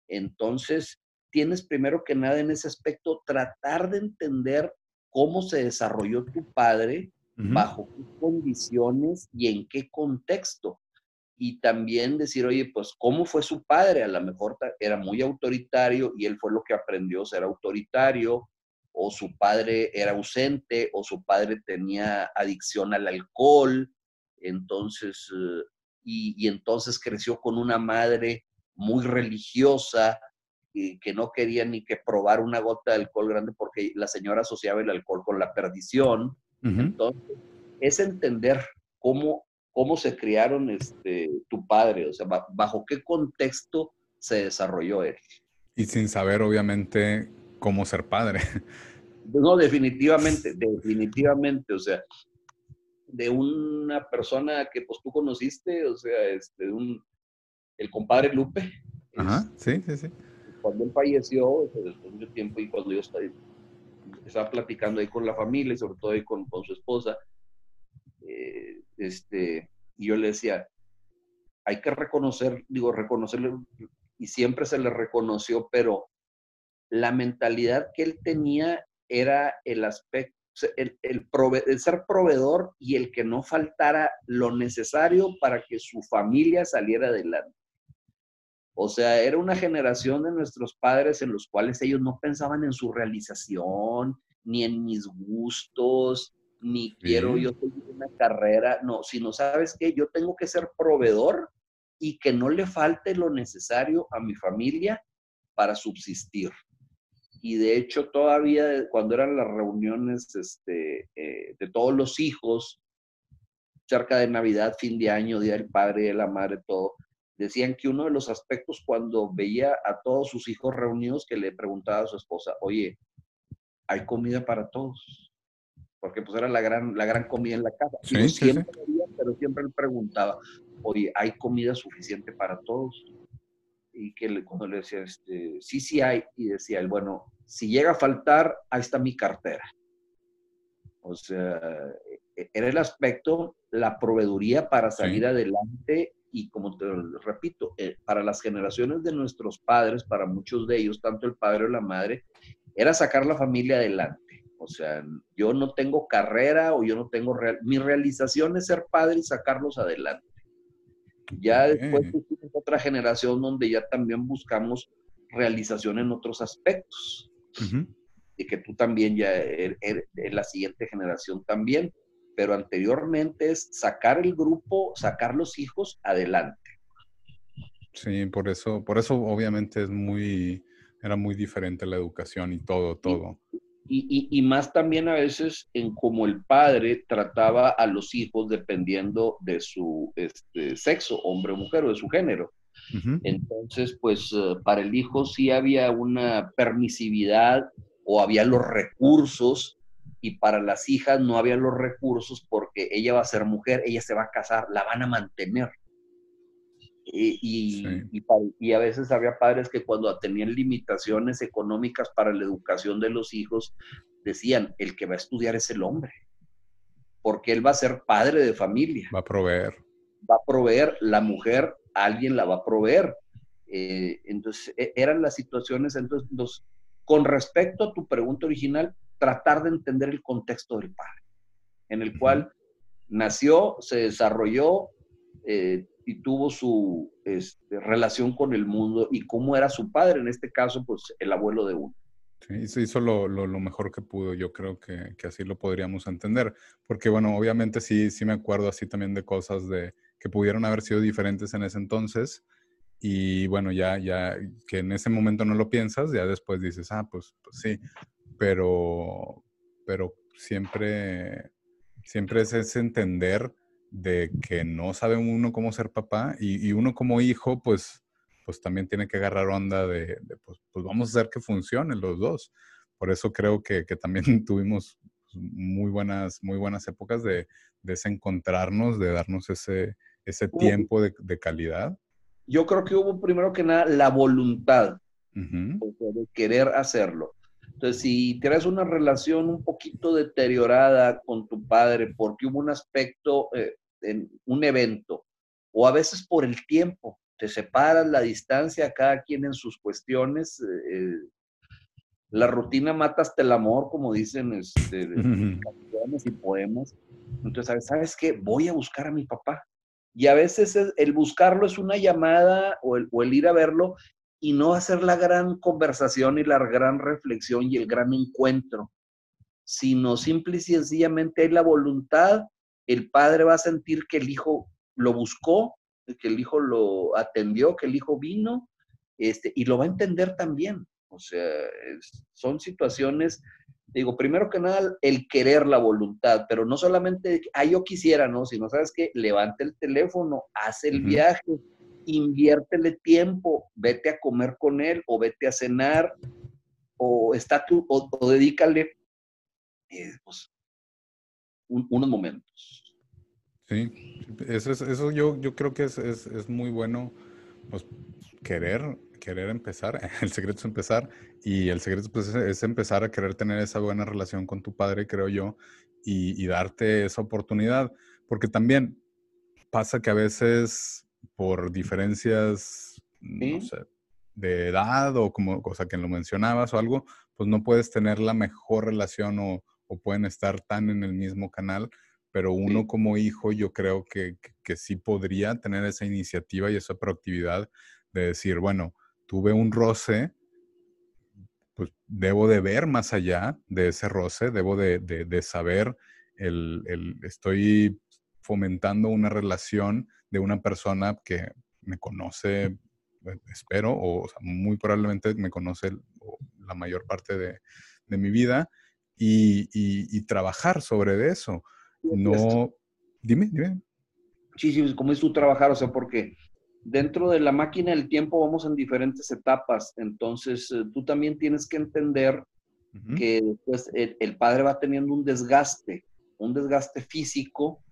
Entonces, tienes primero que nada en ese aspecto tratar de entender cómo se desarrolló tu padre, bajo qué condiciones y en qué contexto. Y también decir, oye, pues, ¿cómo fue su padre? A lo mejor era muy autoritario y él fue lo que aprendió a ser autoritario, o su padre era ausente, o su padre tenía adicción al alcohol, entonces, eh, y, entonces creció con una madre muy religiosa que no quería ni que probar una gota de alcohol grande porque la señora asociaba el alcohol con la perdición. Entonces, es entender cómo, cómo se criaron este, tu padre, o sea, bajo qué contexto se desarrolló él. Y sin saber, obviamente, cómo ser padre. No, definitivamente, definitivamente, o sea, de una persona que pues tú conociste, o sea, este, un, el compadre Lupe. Ajá, sí, sí, sí. Cuando él falleció, después de mucho tiempo, y cuando yo estaba, estaba platicando ahí con la familia, y sobre todo ahí con, con su esposa, eh, este, y yo le decía, hay que reconocer, digo, reconocerle, y siempre se le reconoció, pero la mentalidad que él tenía era el aspecto, el, el, ser proveedor y el que no faltara lo necesario para que su familia saliera adelante. O sea, era una generación de nuestros padres en los cuales ellos no pensaban en su realización, ni en mis gustos, ni quiero yo seguir una carrera, no, sino sabes que yo tengo que ser proveedor y que no le falte lo necesario a mi familia para subsistir. Y de hecho todavía cuando eran las reuniones este, eh, de todos los hijos, cerca de Navidad, fin de año, Día del Padre, de la Madre, todo, decían que uno de los aspectos cuando veía a todos sus hijos reunidos, que le preguntaba a su esposa, oye, ¿hay comida para todos? Porque pues era la gran, la gran comida en la casa. Sí, siempre pero siempre le preguntaba, oye, ¿hay comida suficiente para todos? Y que cuando le decía, este, sí, sí hay, y decía él, bueno, si llega a faltar, ahí está mi cartera. O sea, e, era el aspecto, la proveeduría para salir adelante y como te repito, eh, para las generaciones de nuestros padres, para muchos de ellos, tanto el padre o la madre, era sacar la familia adelante. O sea, yo no tengo carrera o yo no tengo... mi realización es ser padre y sacarlos adelante. Ya después tuvimos otra generación donde ya también buscamos realización en otros aspectos. Y que tú también ya eres, er, la siguiente generación también. Pero anteriormente es sacar el grupo, sacar los hijos adelante. Sí, por eso, por eso obviamente es muy, era muy diferente la educación y todo, todo. Y, más también a veces en cómo el padre trataba a los hijos dependiendo de su este, sexo, hombre o mujer, o de su género. Entonces, pues eh, para el hijo sí había una permisividad o había los recursos y para las hijas no había los recursos porque ella va a ser mujer, ella se va a casar, la van a mantener. Y, y, a veces había padres que cuando tenían limitaciones económicas para la educación de los hijos, decían, el que va a estudiar es el hombre, porque él va a ser padre de familia. Va a proveer. Va a proveer, la mujer, alguien la va a proveer. Eh, entonces, e, eran las situaciones, entonces, con respecto a tu pregunta original, tratar de entender el contexto del padre, en el cual nació, se desarrolló, eh, y tuvo su este, relación con el mundo y cómo era su padre, en este caso, pues el abuelo de uno. Sí, se hizo lo, lo, mejor que pudo, yo creo que, que, así lo podríamos entender, porque bueno, obviamente sí, sí me acuerdo así también de cosas de que pudieron haber sido diferentes en ese entonces y bueno, ya, ya que en ese momento no lo piensas, ya después dices, ah, pues, pues sí, pero, pero siempre, siempre es ese entender de que no sabe uno cómo ser papá y, uno como hijo, pues, pues también tiene que agarrar onda de, pues, pues, vamos a hacer que funcionen los dos. Por eso creo que, también tuvimos muy buenas, muy buenas épocas de, de encontrarnos, de darnos ese, ese tiempo de, calidad. Yo creo que hubo primero que nada la voluntad de querer hacerlo. Entonces, si tienes una relación un poquito deteriorada con tu padre porque hubo un aspecto, eh, en un evento, o a veces por el tiempo, te separas la distancia, cada quien en sus cuestiones, eh, la rutina mata hasta el amor, como dicen este, canciones y poemas. Entonces, ¿sabes qué? Voy a buscar a mi papá. Y a veces el buscarlo es una llamada o el, ir a verlo y no hacer la gran conversación y la gran reflexión y el gran encuentro, sino simple y sencillamente hay la voluntad, el padre va a sentir que el hijo lo buscó, que el hijo lo atendió, que el hijo vino, este, y lo va a entender también. O sea, son situaciones, digo, primero que nada, el querer la voluntad, pero no solamente, ah, yo quisiera, ¿no? Sino, ¿sabes qué? Levante el teléfono, hace el viaje, inviértele tiempo, vete a comer con él o vete a cenar o, está tú, o, dedícale eh, pues, unos momentos. Sí, eso, es, eso yo, yo creo que es, es, muy bueno pues, querer, querer empezar. El secreto es empezar y el secreto pues, es, empezar a querer tener esa buena relación con tu padre, creo yo, y, y darte esa oportunidad. Porque también pasa que a veces por diferencias, no sé, de edad o como cosa que lo mencionabas o algo, pues no puedes tener la mejor relación o, pueden estar tan en el mismo canal, pero uno como hijo yo creo que, que, sí podría tener esa iniciativa y esa proactividad de decir, bueno, tuve un roce, pues debo de ver más allá de ese roce, debo de, de, saber, el, el, estoy fomentando una relación de una persona que me conoce, eh, espero, o, muy probablemente me conoce la mayor parte de, mi vida y, trabajar sobre eso. No, dime, dime. Sí, sí, ¿cómo es tu trabajar? O sea, porque dentro de la máquina del tiempo vamos en diferentes etapas, entonces eh, tú también tienes que entender que pues, el, padre va teniendo un desgaste, un desgaste físico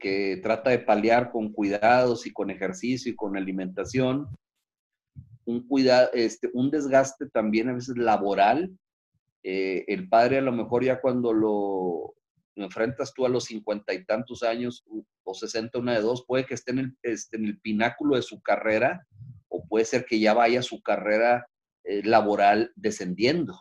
que trata de paliar con cuidados y con ejercicio y con alimentación, un, cuidado, este, un desgaste también a veces laboral. Eh, el padre a lo mejor ya cuando lo, enfrentas tú a los cincuenta y tantos años o sesenta, una de dos, puede que esté en el, este, en el pináculo de su carrera o puede ser que ya vaya su carrera eh, laboral descendiendo.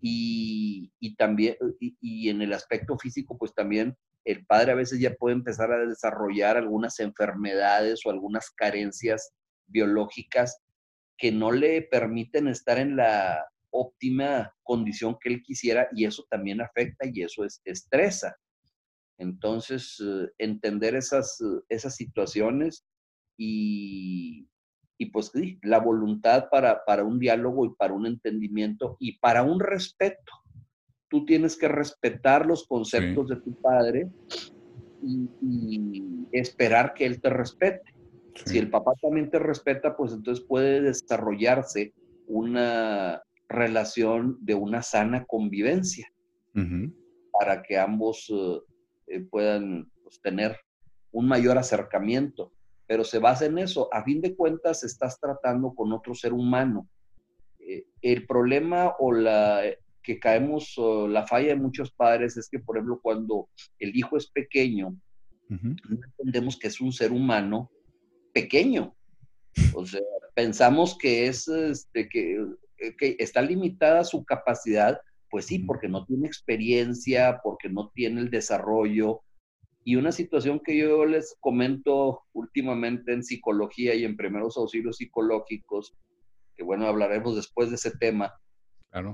Y, y también, y, y, en el aspecto físico, pues también el padre a veces ya puede empezar a desarrollar algunas enfermedades o algunas carencias biológicas que no le permiten estar en la óptima condición que él quisiera y eso también afecta y eso es, estresa. Entonces, eh, entender esas, eh, esas situaciones y, y pues sí, la voluntad para, para un diálogo y para un entendimiento y para un respeto tú tienes que respetar los conceptos de tu padre y, esperar que él te respete. Si el papá también te respeta, pues entonces puede desarrollarse una relación de una sana convivencia para que ambos eh, eh, puedan pues, tener un mayor acercamiento. Pero se basa en eso. A fin de cuentas, estás tratando con otro ser humano. Eh, el problema o la, que caemos, la falla de muchos padres es que, por ejemplo, cuando el hijo es pequeño, no entendemos que es un ser humano pequeño. O sea, pensamos que es, este, que, que está limitada su capacidad, pues sí, porque no tiene experiencia, porque no tiene el desarrollo. Y una situación que yo les comento últimamente en psicología y en primeros auxilios psicológicos, que bueno, hablaremos después de ese tema,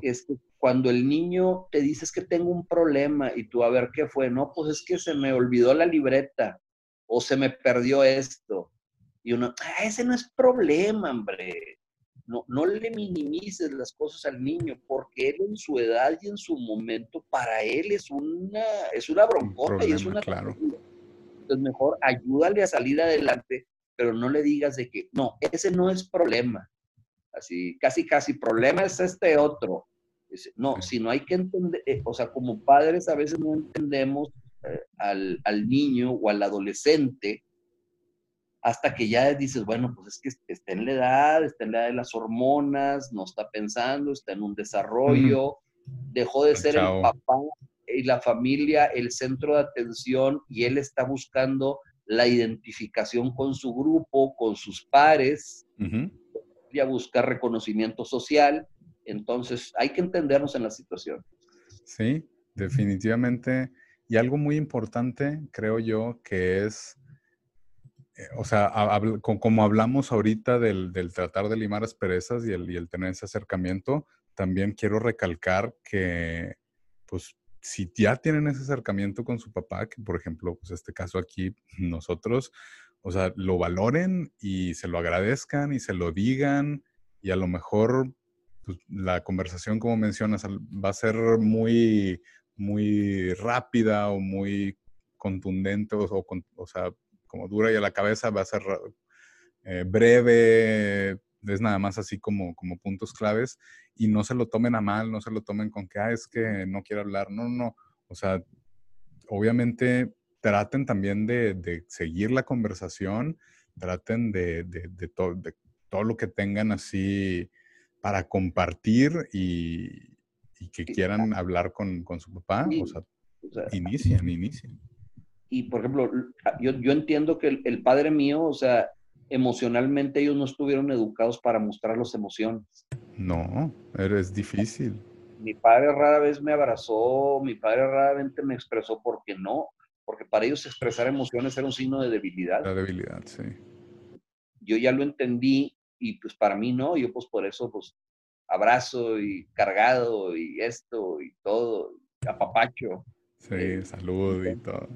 es que cuando el niño te dice que tengo un problema y tú a ver qué fue, no, pues es que se me olvidó la libreta o se me perdió esto. Y uno, ah, ese no es problema, hombre. No, no le minimices las cosas al niño, porque él en su edad y en su momento, para él es una, es una broncota y es una... Claro. Entonces mejor ayúdale a salir adelante, pero no le digas de que, no, ese no es problema así, casi, casi, problema es este otro. No, si no hay que entender, eh, o sea, como padres a veces no entendemos eh, al, al, niño o al adolescente hasta que ya dices, bueno, pues es que está en la edad, está en la edad de las hormonas, no está pensando, está en un desarrollo, dejó de ser el papá y la familia el centro de atención y él está buscando la identificación con su grupo, con sus pares a buscar reconocimiento social. Entonces, hay que entendernos en la situación. Sí, definitivamente. Y algo muy importante, creo yo, que es, eh, o sea, como hablamos ahorita del, tratar de limar asperezas y el, y el tener ese acercamiento, también quiero recalcar que, pues, si ya tienen ese acercamiento con su papá, que por ejemplo, pues este caso aquí, nosotros, o sea, lo valoren y se lo agradezcan y se lo digan y a lo mejor pues, la conversación, como mencionas, va a ser muy, muy rápida o muy contundente o, o, sea, como dura y a la cabeza va a ser eh, breve, es nada más así como, como puntos claves y no se lo tomen a mal, no se lo tomen con que, ah, es que no quiero hablar, no, no, o sea, obviamente traten también de, seguir la conversación, traten de, de, todo lo que tengan así para compartir y, que quieran hablar con, su papá, o sea, inician, inician. Y por ejemplo, yo, yo entiendo que el, padre mío, o sea, emocionalmente ellos no estuvieron educados para mostrar las emociones. No, eres difícil. Mi padre rara vez me abrazó, mi padre rara vez me expresó porque no, porque para ellos expresar emociones era un signo de debilidad. La debilidad, sí. Yo ya lo entendí y pues para mí no, yo pues por eso pues abrazo y cargado y esto y todo, apapacho. Sí, salud y todo.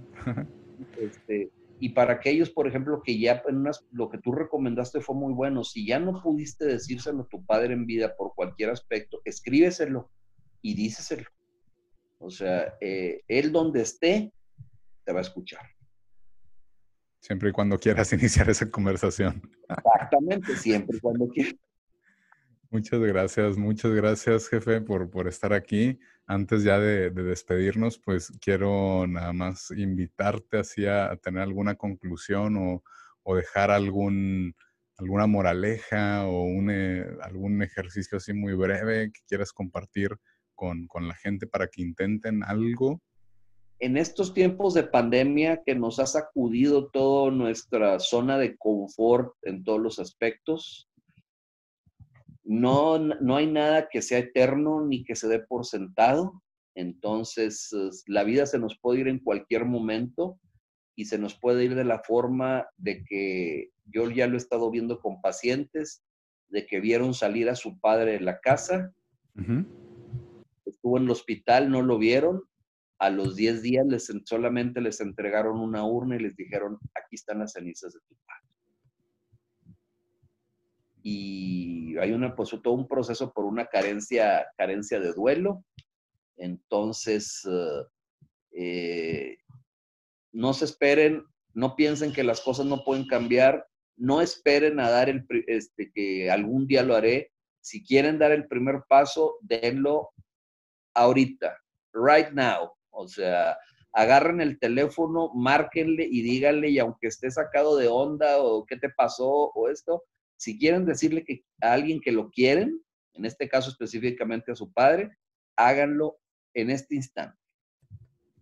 Este, y para aquellos, por ejemplo, que ya en unas, lo que tú recomendaste fue muy bueno, si ya no pudiste decírselo a tu padre en vida por cualquier aspecto, escríbeselo y díceselo. O sea, eh, él donde esté, te va a escuchar. Siempre y cuando quieras iniciar esa conversación. Exactamente, siempre y cuando quieras. Muchas gracias, muchas gracias, jefe, por, por estar aquí. Antes ya de, despedirnos, pues quiero nada más invitarte así a, tener alguna conclusión o, dejar alguna moraleja o eh, algún ejercicio así muy breve que quieras compartir con, con la gente para que intenten algo. En estos tiempos de pandemia que nos ha sacudido toda nuestra zona de confort en todos los aspectos, no, no hay nada que sea eterno ni que se dé por sentado. Entonces, la vida se nos puede ir en cualquier momento y se nos puede ir de la forma de que yo ya lo he estado viendo con pacientes, de que vieron salir a su padre de la casa, estuvo en el hospital, no lo vieron, a los 10 días les, solamente les entregaron una urna y les dijeron, aquí están las cenizas de tu padre. Y hay una, pues, todo un proceso por una carencia, carencia de duelo. Entonces, eh, no se esperen, no piensen que las cosas no pueden cambiar, no esperen a dar el, este, que algún día lo haré. Si quieren dar el primer paso, denlo ahorita, right now. O sea, agarren el teléfono, márquenle y díganle, y aunque esté sacado de onda o qué te pasó o esto, si quieren decirle que a alguien que lo quieren, en este caso específicamente a su padre, háganlo en este instante.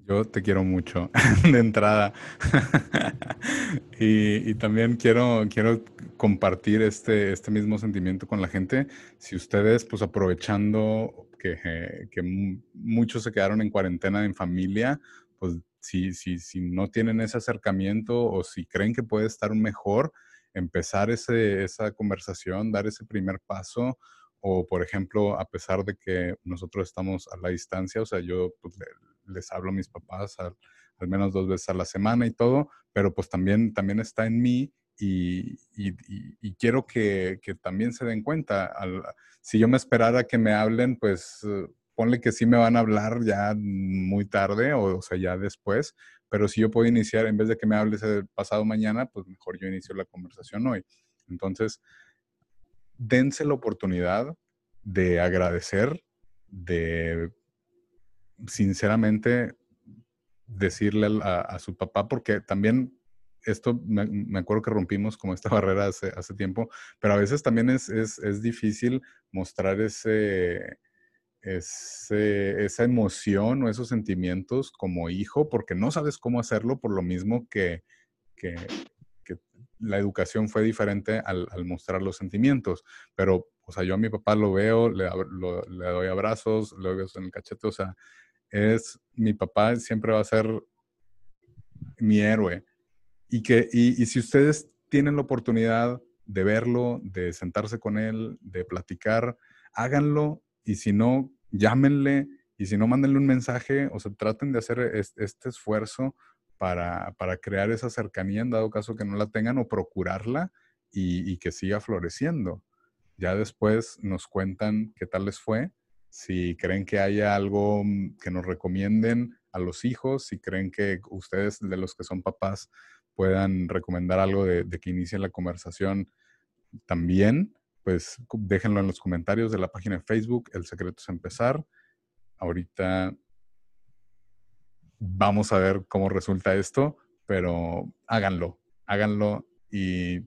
Yo te quiero mucho de entrada. y, también quiero, quiero compartir este, este mismo sentimiento con la gente. Si ustedes, pues aprovechando que, muchos se quedaron en cuarentena en familia, pues si, si, si no tienen ese acercamiento o si creen que puede estar mejor, empezar ese, esa conversación, dar ese primer paso, o por ejemplo, a pesar de que nosotros estamos a la distancia, o sea, yo pues, les hablo a mis papás al, menos dos veces a la semana y todo, pero pues también, también está en mí y, y, quiero que, que, también se den cuenta. Al, si yo me esperara que me hablen, pues ponle que sí me van a hablar ya muy tarde o, o, sea, ya después, pero si yo puedo iniciar, en vez de que me hables el pasado mañana, pues mejor yo inicio la conversación hoy. Entonces, dense la oportunidad de agradecer, de sinceramente decirle a, su papá, porque también esto me, acuerdo que rompimos como esta barrera hace, hace tiempo, pero a veces también es, es, es difícil mostrar ese, ese, esa emoción o esos sentimientos como hijo, porque no sabes cómo hacerlo por lo mismo que, que, la educación fue diferente al, mostrar los sentimientos. Pero, o sea, yo a mi papá lo veo, le, le doy abrazos, le doy en el cachete, o sea, es mi papá siempre va a ser mi héroe. Y, que, y si ustedes tienen la oportunidad de verlo, de sentarse con él, de platicar, háganlo y si no, llámenle y si no, mándenle un mensaje, o sea, traten de hacer este esfuerzo para, para, crear esa cercanía en dado caso que no la tengan o procurarla y, que siga floreciendo. Ya después nos cuentan qué tal les fue, si creen que haya algo mm, que nos recomienden a los hijos, si creen que ustedes de los que son papás puedan recomendar algo de, que inicien la conversación también pues déjenlo en los comentarios de la página de Facebook, El Secreto es Empezar. Ahorita vamos a ver cómo resulta esto, pero háganlo, háganlo y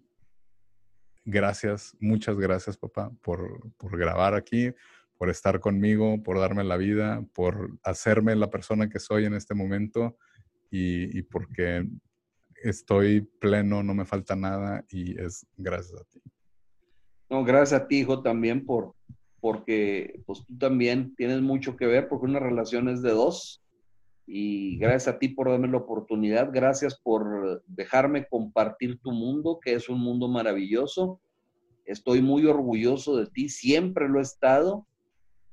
gracias, muchas gracias papá por, por grabar aquí, por estar conmigo, por darme la vida, por hacerme la persona que soy en este momento y, y porque estoy pleno, no me falta nada y es gracias a ti. No, gracias a ti, hijo, también por, porque pues tú también tienes mucho que ver porque una relación es de dos y gracias a ti por darme la oportunidad, gracias por dejarme compartir tu mundo, que es un mundo maravilloso. Estoy muy orgulloso de ti, siempre lo he estado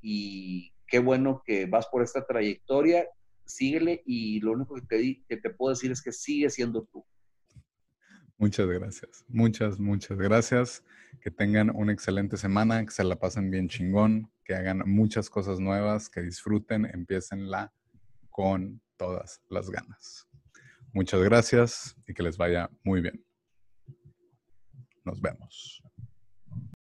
y qué bueno que vas por esta trayectoria, síguele y lo único que te, que te puedo decir es que sigue siendo tú. Muchas gracias, muchas, muchas gracias. Que tengan una excelente semana, que se la pasen bien chingón, que hagan muchas cosas nuevas, que disfruten, empiecenla con todas las ganas. Muchas gracias y que les vaya muy bien. Nos vemos.